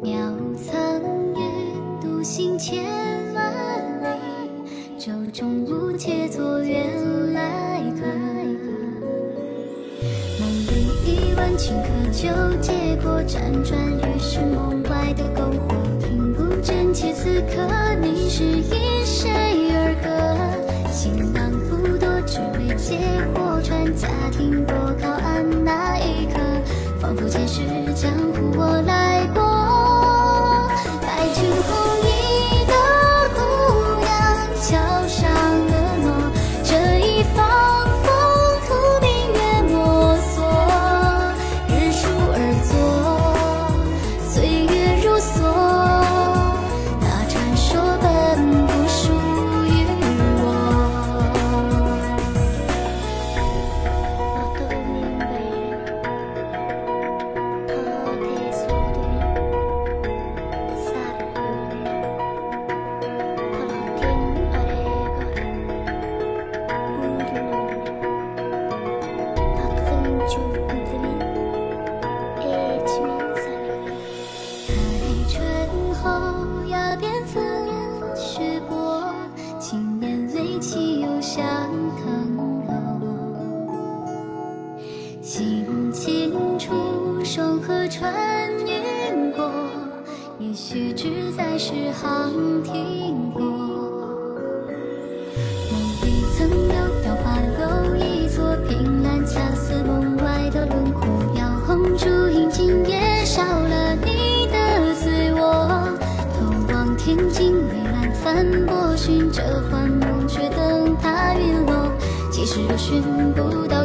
渺苍云，独行千万里，舟中无且作远来客。梦里一万顷刻，就结果辗转于是梦外的篝火，听不真切此刻你是因谁而歌。行囊不多，只为借火船家庭多靠岸那一刻，仿佛前世江湖我来穿云过，也许只在诗行停过。梦里曾有雕花楼一座，凭栏恰似梦外的轮廓。摇红烛映尽也少了你的醉卧。偷望天尽微澜翻波，寻着幻梦却等它陨落。其实若寻不到。